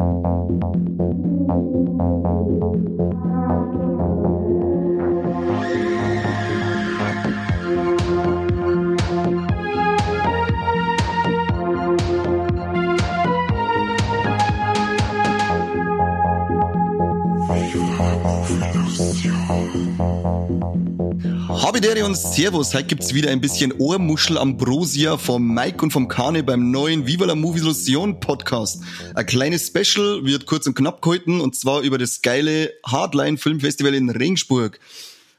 Thank you. Habidere und Servus, heute gibt's wieder ein bisschen Ohrmuschel Ambrosia vom Mike und vom Kane beim neuen Viva la Movie Illusion Podcast. Ein kleines Special wird kurz und knapp gehalten und zwar über das geile Hardline Filmfestival in Regensburg.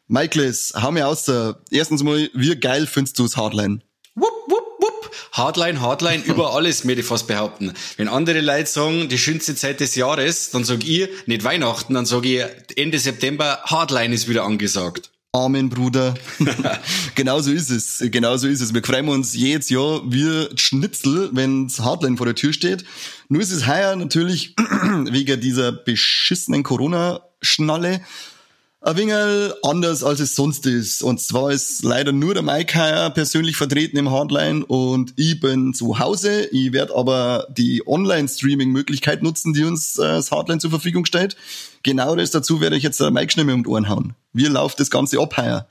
Michaelis, hau mir aus. Erstens mal, wie geil findest du das Hardline? Wupp, wupp, wupp. Hardline, Hardline, über alles, möchte ich fast behaupten. Wenn andere Leute sagen, die schönste Zeit des Jahres, dann sag ich, nicht Weihnachten, dann sage ich, Ende September, Hardline ist wieder angesagt. Amen, Bruder. genauso ist es. Genauso ist es. Wir freuen uns jedes Jahr wie Schnitzel, wenn's Hardline vor der Tür steht. Nur ist es heuer natürlich wegen dieser beschissenen Corona-Schnalle ein wenig anders, als es sonst ist. Und zwar ist leider nur der Mike heuer persönlich vertreten im Hardline und ich bin zu Hause. Ich werde aber die Online-Streaming-Möglichkeit nutzen, die uns äh, das Hardline zur Verfügung stellt. Genau das dazu werde ich jetzt der Mike schnell mit um die Ohren hauen. Wie läuft das Ganze ab heuer?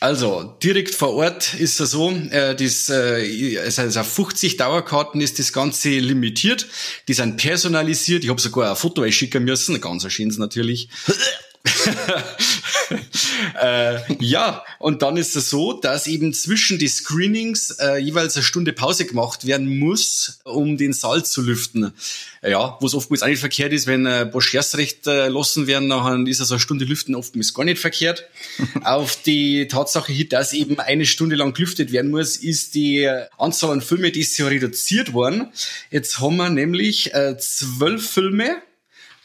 Also, direkt vor Ort ist es so, äh, das, äh, also auf 50 Dauerkarten ist das Ganze limitiert. Die sind personalisiert. Ich habe sogar ein Foto schicken müssen, ganz schönes natürlich. äh, ja, und dann ist es so, dass eben zwischen die Screenings äh, jeweils eine Stunde Pause gemacht werden muss, um den Saal zu lüften. Ja, wo es oftmals auch nicht verkehrt ist, wenn äh, Boschers recht äh, lassen werden, dann ist also eine Stunde lüften oftmals gar nicht verkehrt. Auf die Tatsache hin, dass eben eine Stunde lang gelüftet werden muss, ist die Anzahl an Filme, die ist ja reduziert worden. Jetzt haben wir nämlich äh, zwölf Filme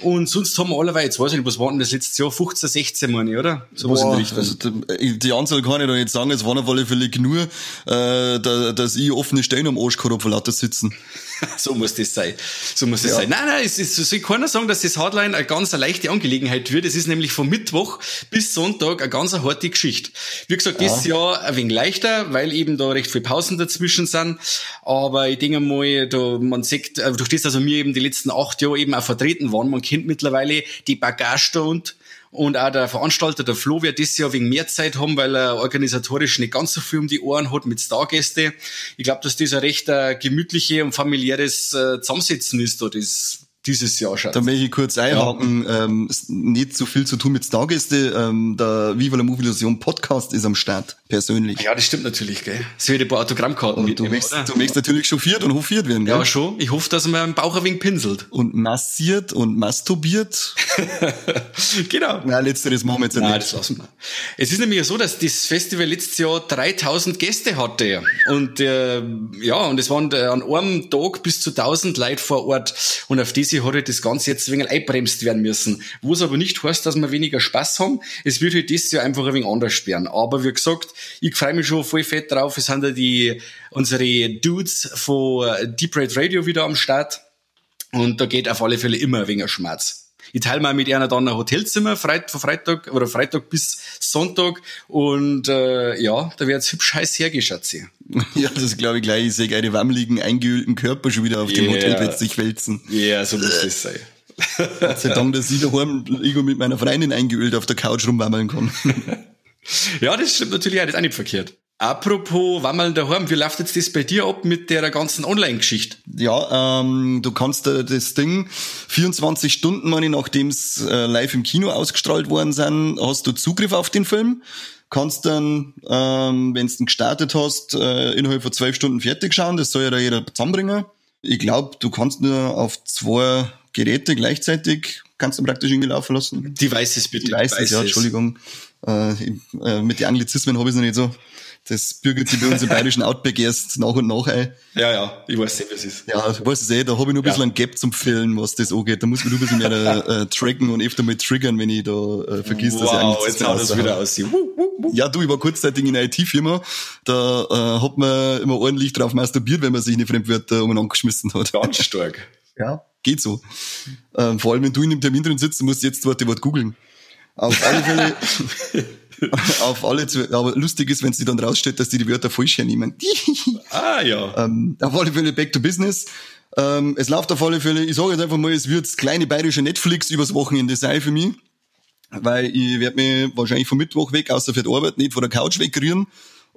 und sonst haben wir allerweise, jetzt weiß ich nicht, was war denn das letztes Jahr? 15, 16, meine ich, oder? So was in der Richtung. Also die, die Anzahl kann ich da nicht sagen, es waren auf alle Fälle nur, äh, da, dass ich offene Stellen am Arsch gehabt vor lauter sitzen. so muss das sein. So muss das ja. sein. Nein, nein, es ist, soll keiner sagen, dass das Hardline eine ganz eine leichte Angelegenheit wird. Es ist nämlich von Mittwoch bis Sonntag eine ganz harte Geschichte. Wie gesagt, ja. dieses Jahr ein wenig leichter, weil eben da recht viele Pausen dazwischen sind. Aber ich denke mal, da, man sieht, äh, durch das, dass wir eben die letzten acht Jahre eben auch vertreten waren, man kennt mittlerweile die Bagage da und und auch der Veranstalter, der Flo, wird dieses Jahr wegen mehr Zeit haben, weil er organisatorisch nicht ganz so viel um die Ohren hat mit Stargäste. Ich glaube, dass das ein recht äh, gemütliche und familiäres äh, Zusammensetzen ist, da das dieses Jahr schon. Da möchte ich kurz einhaken, ja. ähm, nicht so viel zu tun mit Stargäste. Ähm, der Viva la Movie Illusion Podcast ist am Start, persönlich. Ja, das stimmt natürlich, gell. Es wird ein paar Autogrammkarten und mitnehmen, du möchtest, du möchtest natürlich chauffiert und hofiert werden, gell? Ja, schon. Ich hoffe, dass man im Bauch ein wenig pinselt. Und massiert und masturbiert. genau. Na, letzteres machen wir jetzt Nein, nicht. das lassen wir. Es ist nämlich so, dass das Festival letztes Jahr 3000 Gäste hatte. Und, äh, ja, und es waren an einem Tag bis zu 1000 Leute vor Ort. Und auf diese hat halt das Ganze jetzt ein wenig einbremst werden müssen. Wo es aber nicht heißt, dass wir weniger Spaß haben. Es wird halt dieses Jahr einfach ein wenig anders werden. Aber wie gesagt, ich freue mich schon voll fett drauf. Es sind ja die, unsere Dudes von Deep Red Radio wieder am Start. Und da geht auf alle Fälle immer ein wenig Schmerz. Ich teile mal mit einer dann ein Hotelzimmer Freit von Freitag oder Freitag bis Sonntag und äh, ja, da wird's hübsch heiß hergeschatzt. Ja, das glaube ich gleich. Ich sehe eine wammeligen, eingeölten Körper schon wieder auf yeah. dem Hotelbett sich wälzen. Ja, yeah, so muss das sein. Gott sei Dank, dass ich daheim irgendwo mit meiner Freundin eingeölt auf der Couch rumwammeln kann. ja, das stimmt natürlich auch, das ist auch nicht verkehrt. Apropos Wammeln daheim, wie läuft jetzt das bei dir ab mit der ganzen Online-Geschichte? Ja, ähm, du kannst äh, das Ding 24 Stunden, meine nachdem es äh, live im Kino ausgestrahlt worden sind, hast du Zugriff auf den Film. Kannst dann, ähm, wenn du gestartet hast, äh, innerhalb von zwölf Stunden fertig schauen. Das soll ja da jeder zusammenbringen. Ich glaube, du kannst nur auf zwei Geräte gleichzeitig kannst du praktisch irgendwie laufen lassen. Devices bitte. Devices, Devices. ja, Entschuldigung. Äh, äh, mit den Anglizismen habe ich es noch nicht so. Das bürgert sich bei uns im bayerischen Outback erst nach und nach ein. Ja, ja, ich weiß nicht, was es ist. Ja, du weißt es eh, da habe ich noch ein bisschen ja. ein Gap zum Füllen, was das angeht. Da muss man nur ein bisschen mehr äh, tracken und öfter mal triggern, wenn ich da äh, vergiss, wow, dass ich eigentlich jetzt haut das wieder aus. Ja, du, ich war kurzzeitig in einer IT-Firma, da äh, hat man immer ordentlich drauf masturbiert, wenn man sich eine Fremdwörter umeinander geschmissen hat. Ganz stark. Ja, geht so. Ähm, vor allem, wenn du in dem Termin drin sitzt, musst du jetzt das Wort googeln. Auf alle Fälle auf alle zu, aber lustig ist, wenn sie dann rausstellt, dass die die Wörter falsch hernehmen. ah, ja. Ähm, auf alle Fälle back to business. Ähm, es läuft auf alle Fälle, ich sage jetzt einfach mal, es wird kleine bayerische Netflix übers Wochenende sein für mich. Weil ich werde mich wahrscheinlich vom Mittwoch weg, außer für die Arbeit, nicht von der Couch wegkriegen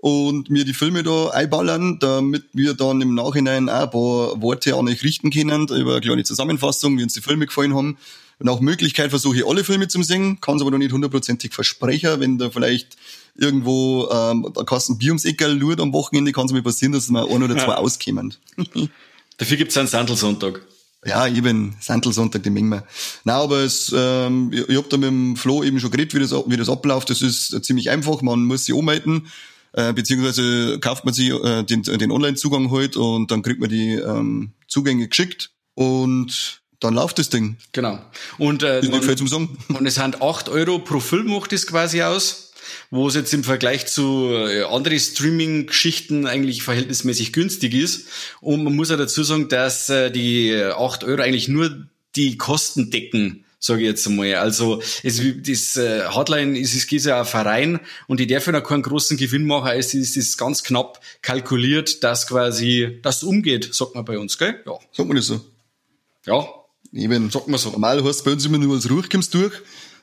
und mir die Filme da einballern, damit wir dann im Nachhinein auch ein paar Worte an euch richten können über eine kleine Zusammenfassung, wie uns die Filme gefallen haben. Nach Möglichkeit versuche ich alle Filme zu singen, kann es aber noch nicht hundertprozentig versprechen. Wenn da vielleicht irgendwo ähm, der Kasten Bier ums Eckerl lurt am Wochenende, kann es mir passieren, dass wir ein oder zwei auskämen. Dafür gibt's einen Sandelsonntag. Ja, eben, Sandelsonntag, die mengen wir. Nein, aber es, ähm, ich, ich hab da mit dem Flo eben schon geredet, wie das, wie das abläuft. Das ist ziemlich einfach. Man muss sich anmelden, äh, beziehungsweise kauft man sich äh, den, den Online-Zugang halt und dann kriegt man die ähm, Zugänge geschickt und dann läuft das Ding. Genau. Und, äh, viel zum Sagen. und es sind acht Euro pro Film macht das quasi aus wo es jetzt im Vergleich zu äh, anderen Streaming-Geschichten eigentlich verhältnismäßig günstig ist. Und man muss ja dazu sagen, dass äh, die acht Euro eigentlich nur die Kosten decken, sage ich jetzt einmal. Also es, das äh, Hardline ist, es ist ja ein Verein und die dürfen auch keinen großen Gewinn machen. Es ist, ist ganz knapp kalkuliert, dass quasi das umgeht, sagt man bei uns, gell? Ja. Sagt man das so? Ja. Eben. Sagt man so. Normal heißt bei uns immer nur als Ruch kommst durch.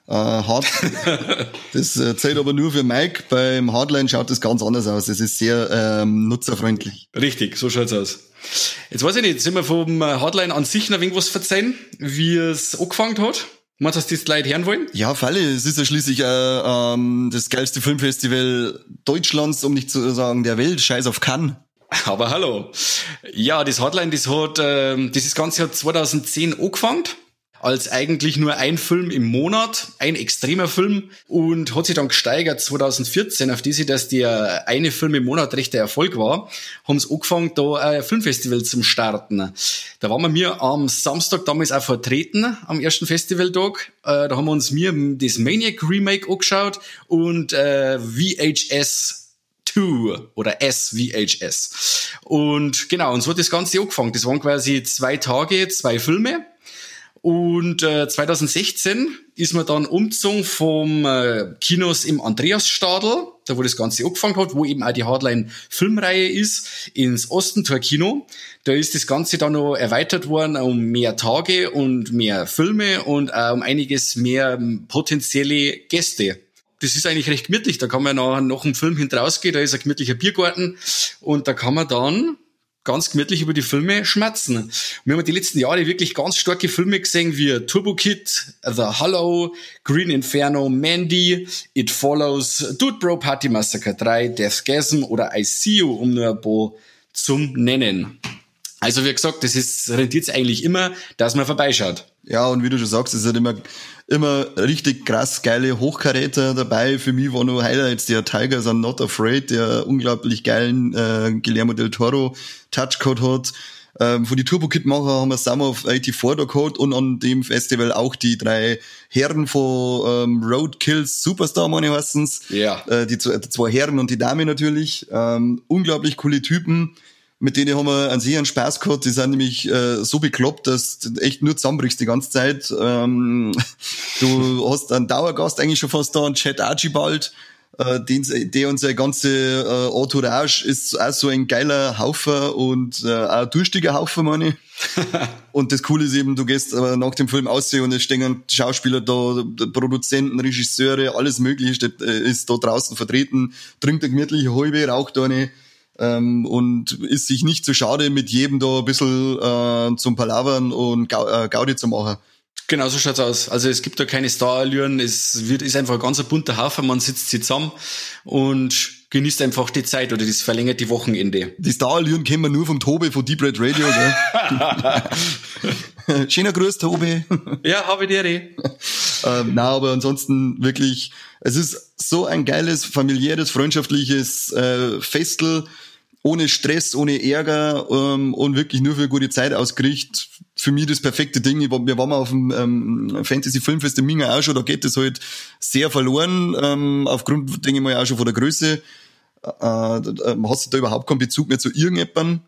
Äh, hart. das äh, zählt aber nur für Mike. Beim Hardline schaut das ganz anders aus. Es ist sehr ähm, nutzerfreundlich. Richtig, so schaut's aus. Jetzt weiß ich nicht, sind wir vom Hardline an sich noch irgendwas verzeihen, wie es angefangen hat? Meinst du, dass die Leute hören wollen? Ja, Falle. Es ist ja schließlich äh, ähm, das geilste Filmfestival Deutschlands, um nicht zu sagen der Welt. Scheiß auf Cannes. Aber hallo. Ja, das Hardline, das hat, ähm, dieses Ganze hat 2010 angefangen als eigentlich nur ein Film im Monat, ein extremer Film und hat sich dann gesteigert 2014 auf diese, dass der eine Film im Monat rechter Erfolg war, haben sie angefangen, da ein Filmfestival zum starten. Da waren wir mir am Samstag damals auch vertreten, am ersten Festivaltag. Äh, da haben wir uns mir das Maniac Remake angeschaut und äh, VHS 2 oder SVHS. Und genau, und so hat das Ganze angefangen. Das waren quasi zwei Tage, zwei Filme. Und äh, 2016 ist man dann umgezogen vom äh, Kinos im Andreasstadel, da wo das Ganze angefangen hat, wo eben auch die Hardline-Filmreihe ist, ins Ostentor-Kino. Da ist das Ganze dann noch erweitert worden um mehr Tage und mehr Filme und auch um einiges mehr potenzielle Gäste das ist eigentlich recht gemütlich. Da kann man nach, nach dem Film hintrausgehen, da ist ein gemütlicher Biergarten und da kann man dann ganz gemütlich über die Filme schmerzen. wir haben die letzten Jahre wirklich ganz starke Filme gesehen, wie Turbo Kid, The Hollow, Green Inferno, Mandy, It Follows, Dude Bro Party Massacre 3, Deathgasm oder I See You, um nur ein paar zum Nennen. Also wie gesagt, das ist, rentiert eigentlich immer, dass man vorbeischaut. Ja, und wie du schon sagst, es halt immer, immer richtig krass geile Hochkaräter dabei. Für mich war nur Highlights der Tigers are Not Afraid, der unglaublich geilen äh, Guillermo del Toro Touchcode hat. Ähm, von die Turbo Kid Macher haben wir Summer of 84 da gehabt und an dem Festival auch die drei Herren von ähm, Roadkills Superstar, meine heißen's. Ja. Äh, die, die zwei Herren und die Dame natürlich. Ähm, unglaublich coole Typen mit denen haben wir an sich einen Spaß gehabt. Die sind nämlich äh, so bekloppt, dass du echt nur zusammenbrichst die ganze Zeit. Ähm, du hast einen Dauergast eigentlich schon fast da, einen Chad Archibald, äh, den, der unsere ganze äh, Entourage ist auch so ein geiler Haufer und äh, auch ein durstiger Haufer, meine ich. und das Coole ist eben, du gehst aber nach dem Film aussehen und es stehen Schauspieler da, Produzenten, Regisseure, alles mögliche ist, äh, ist da draußen vertreten, trinkt eine gemütliche Halbe, raucht eine ähm, und ist sich nicht zu schade, mit jedem da ein bisschen äh, zum Palavern und äh, Gaudi zu machen. Genau, so schaut's aus. Also es gibt da keine Starallüren, es wird, ist einfach ein ganz bunter Haufen, man sitzt sich zusammen und genießt einfach die Zeit oder das verlängerte Wochenende. Die Starallüren kennen wir nur vom Tobi von Deep Red Radio, gell? Schöner Gruß, Tobi. ja, habe ich dir eh. ähm, na, aber ansonsten wirklich, es ist so ein geiles, familiäres, freundschaftliches äh, Festel ohne Stress, ohne Ärger ähm, und wirklich nur für gute Zeit ausgerichtet. Für mich das perfekte Ding. Ich wir waren mal auf dem ähm, Fantasy Filmfest in Minga auch schon, da geht es halt sehr verloren, ähm, aufgrund, denke ich mal, auch schon von der Größe. Äh, äh, hast du da überhaupt keinen Bezug mehr zu irgendjemandem.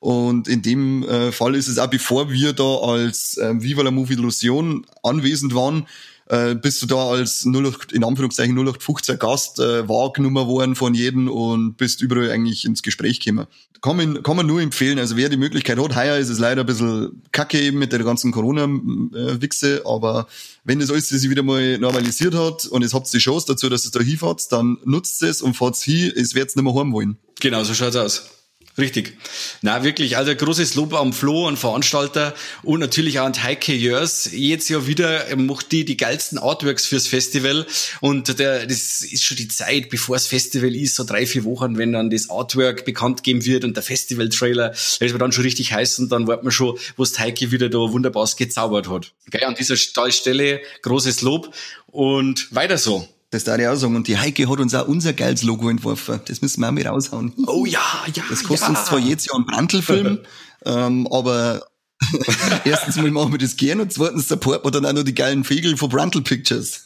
Und in dem äh, Fall ist es auch, bevor wir da als äh, Viva la Movie Illusion anwesend waren, äh, bist du da als 08, in Anführungszeichen 0815 Gast äh, wahrgenommen worden von jedem und bist überall eigentlich ins Gespräch gekommen. Kann man, kann man nur empfehlen. Also wer die Möglichkeit hat, heuer ist es leider ein bisschen kacke eben mit der ganzen Corona-Wichse, aber wenn das alles sich wieder mal normalisiert hat und es habt die Chance dazu, dass es da hinfahrt, dann nutzt es und fahrt hin, es wird's nicht mehr haben wollen. Genau, so schaut's aus. Richtig. Na wirklich, also großes Lob am Flo und Veranstalter und natürlich auch an Heike Jörs. Jetzt ja wieder macht die die geilsten Artworks fürs Festival und der, das ist schon die Zeit, bevor das Festival ist, so drei, vier Wochen, wenn dann das Artwork bekannt geben wird und der Festival-Trailer, da ist man dann schon richtig heiß und dann warten wir schon, wo es Heike wieder da wunderbar gezaubert hat. Geil, an dieser Stelle großes Lob und weiter so. Das darf ich auch sagen. Und die Heike hat uns auch unser geiles Logo entworfen. Das müssen wir auch mit raushauen. Oh ja, ja. Das kostet ja. uns zwar jetzt ja einen Brandl-Film, ähm, aber erstens mal machen wir das gern und zweitens supporten wir dann auch noch die geilen Vögel von Brandl Pictures.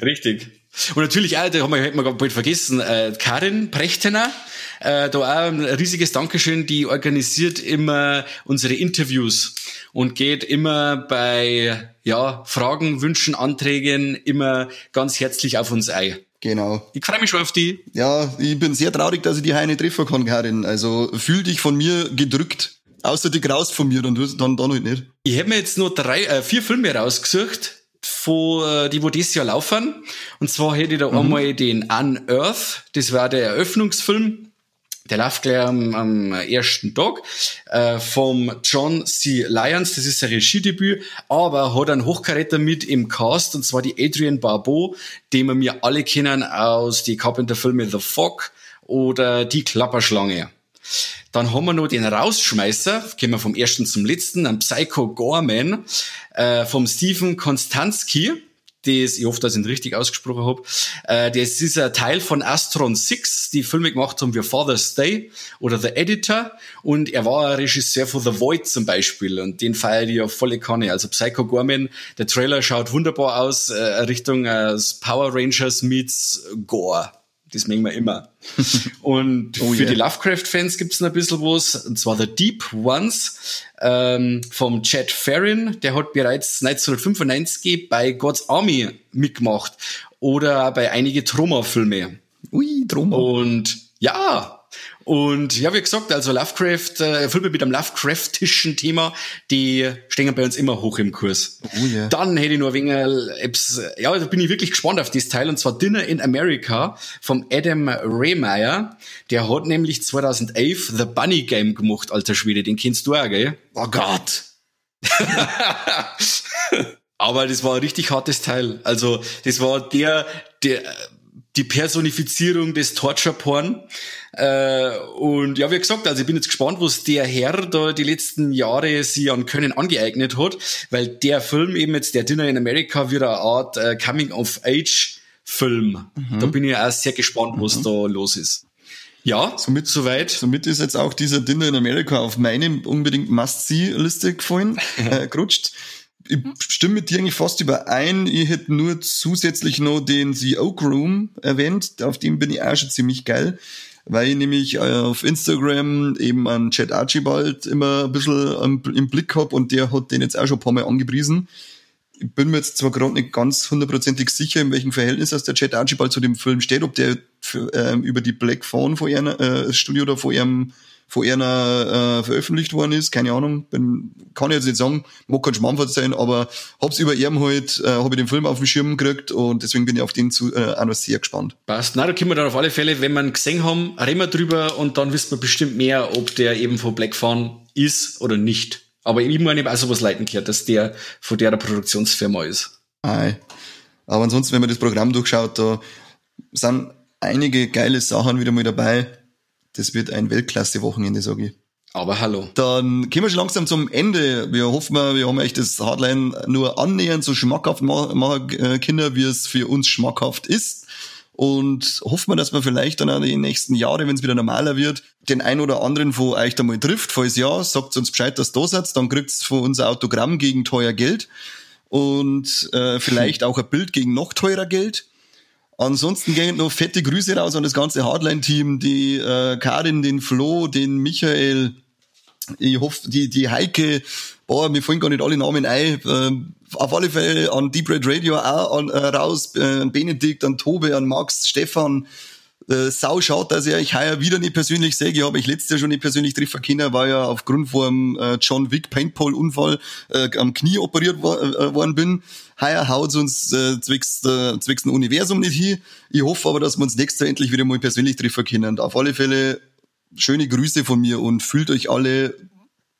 Richtig. Und natürlich auch, da haben wir, hätten wir bald vergessen, äh, Karin Prechtener, äh, da auch ein riesiges Dankeschön, die organisiert immer unsere Interviews und geht immer bei ja, Fragen, Wünschen, Anträgen immer ganz herzlich auf uns ein. Genau. Ich freue mich schon auf die. Ja, ich bin sehr traurig, dass ich die Heine treffen kann, Karin. Also fühl dich von mir gedrückt. Außer die graust von mir, dann, dann, dann halt nicht. Ich habe mir jetzt nur drei, äh, vier Filme rausgesucht, von, äh, die wo dieses Jahr laufen. Und zwar hätte ich da mhm. einmal den Unearth, das war der Eröffnungsfilm. Der läuft gleich am, am ersten Tag äh, vom John C. Lyons, das ist sein Regiedebüt, aber hat einen Hochkaräter mit im Cast, und zwar die Adrian Barbeau, den wir mir alle kennen aus die Carpenter-Filme The Fog oder Die Klapperschlange. Dann haben wir noch den Rausschmeißer, gehen wir vom ersten zum letzten, ein Psycho Gorman äh, vom Stephen Konstanski. Das, ich hoffe, dass ich ihn richtig ausgesprochen habe. Äh, das ist ein Teil von Astron 6, die Filme gemacht haben wie Father's Day oder The Editor. Und er war Regisseur von The Void zum Beispiel. Und den feiere ich ja volle Kanne. Also Psycho Gorman, der Trailer schaut wunderbar aus, äh, Richtung äh, Power Rangers meets Gore. Das mögen wir immer. Und oh für yeah. die Lovecraft-Fans gibt's noch ein bisschen was, und zwar The Deep Ones ähm, vom Chad Farron. Der hat bereits 1995 bei God's Army mitgemacht oder bei einige Troma-Filme. Ui, Troma. Und ja, und ja, wie gesagt, also Lovecraft, äh, Filme mit einem Lovecraftischen Thema, die stehen bei uns immer hoch im Kurs. Oh yeah. Dann hätte ich nur ein wenig, ja, da bin ich wirklich gespannt auf dieses Teil, und zwar Dinner in America vom Adam Rehmeyer. Der hat nämlich 2011 The Bunny Game gemacht, alter Schwede, den kennst du auch, gell? Oh Gott! Aber das war ein richtig hartes Teil. Also, das war der, der, die Personifizierung des Torture-Porn. Äh, und ja, wie gesagt, also ich bin jetzt gespannt, was der Herr da die letzten Jahre sich an Können angeeignet hat, weil der Film eben jetzt, der Dinner in America, wird eine Art äh, Coming-of-Age-Film. Mhm. Da bin ich auch sehr gespannt, was mhm. da los ist. Ja, somit soweit. Somit ist jetzt auch dieser Dinner in America auf meine unbedingt Must-See-Liste gefallen, äh, gerutscht ich stimme mit dir eigentlich fast überein. Ich hätte nur zusätzlich noch den The Oak Room erwähnt. Auf dem bin ich auch schon ziemlich geil. Weil ich nämlich äh, auf Instagram eben an Chad Archibald immer ein bisschen im Blick hab und der hat den jetzt auch schon ein paar Mal angepriesen. Ich bin mir jetzt zwar gerade nicht ganz hundertprozentig sicher, in welchem Verhältnis dass der Chad Archibald zu dem Film steht, ob der für, ähm, über die Black Phone vor ihrem äh, Studio oder vor ihrem von einer äh, veröffentlicht worden ist, keine Ahnung, bin, kann ich jetzt nicht sagen, mag kein Schmampfer sein, aber hab's über ihm halt, äh, habe ich den Film auf dem Schirm gekriegt und deswegen bin ich auf den zu, äh, auch noch sehr gespannt. Passt. Na, da können wir dann auf alle Fälle, wenn wir ihn gesehen haben, reden wir drüber und dann wissen wir bestimmt mehr, ob der eben von Black ist oder nicht. Aber ich meine, ich auch sowas leiten gehört, dass der von der Produktionsfirma ist. Ei. Aber ansonsten, wenn man das Programm durchschaut, da sind einige geile Sachen wieder mal dabei. Das wird ein Weltklasse-Wochenende, sage ich. Aber hallo. Dann kommen wir schon langsam zum Ende. Wir hoffen, wir haben euch das Hardline nur annähernd so schmackhaft machen, äh, Kinder, wie es für uns schmackhaft ist. Und hoffen wir, dass wir vielleicht dann auch die nächsten Jahre, wenn es wieder normaler wird, den ein oder anderen von euch da mal trifft. Falls ja, sagt uns Bescheid, dass du da seid. Dann kriegt's von uns ein Autogramm gegen teuer Geld. Und äh, vielleicht auch ein Bild gegen noch teurer Geld. Ansonsten gehen noch fette Grüße raus an das ganze Hardline-Team, die äh, Karin, den Flo, den Michael, ich hoffe, die, die Heike, boah, mir fallen gar nicht alle Namen ein. Äh, auf alle Fälle an Deep Red Radio auch an, äh, raus, äh, Benedikt, an Tobe, an Max, Stefan, äh, sau schaut, dass ich euch heuer wieder nicht persönlich sehe. Ich habe ich letztes Jahr schon nicht persönlich treffen können, war ja aufgrund vom äh, John Wick Paintball-Unfall äh, am Knie operiert wo, äh, worden bin. Heuer haut uns äh, zwecks, äh, zwecks ein Universum nicht hin. Ich hoffe aber, dass wir uns nächstes Jahr endlich wieder mal persönlich treffen können. Und auf alle Fälle schöne Grüße von mir und fühlt euch alle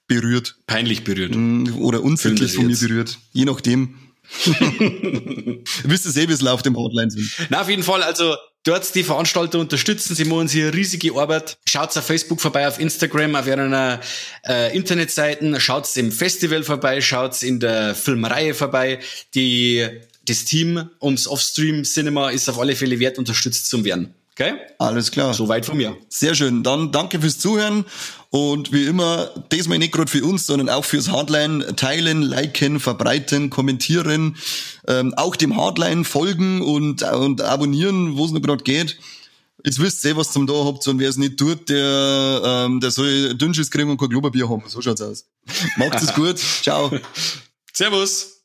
berührt. Peinlich berührt. Oder unsittlich von mir berührt. Je nachdem. Wisst ihr eh, wie es auf dem Hotline sind. Na, auf jeden Fall, also dort die Veranstalter unterstützen. Sie machen hier riesige Arbeit. Schaut auf Facebook vorbei, auf Instagram, auf ihren äh, Internetseiten. Schaut im Festival vorbei, schaut in der Filmreihe vorbei. Die, das Team ums Offstream Cinema ist auf alle Fälle wert, unterstützt zu werden. Okay? Alles klar. Soweit von mir. Sehr schön. Dann danke fürs Zuhören und wie immer, diesmal nicht gerade für uns, sondern auch fürs Hardline teilen, liken, verbreiten, kommentieren, ähm, auch dem Hardline folgen und, und abonnieren, wo es noch gerade geht. Jetzt wisst ihr, was zum da habt und wer es nicht tut, der, ähm, der soll Dünnschiss kriegen und kein Klopapier haben. So schaut's aus. Macht's es gut. Ciao. Servus.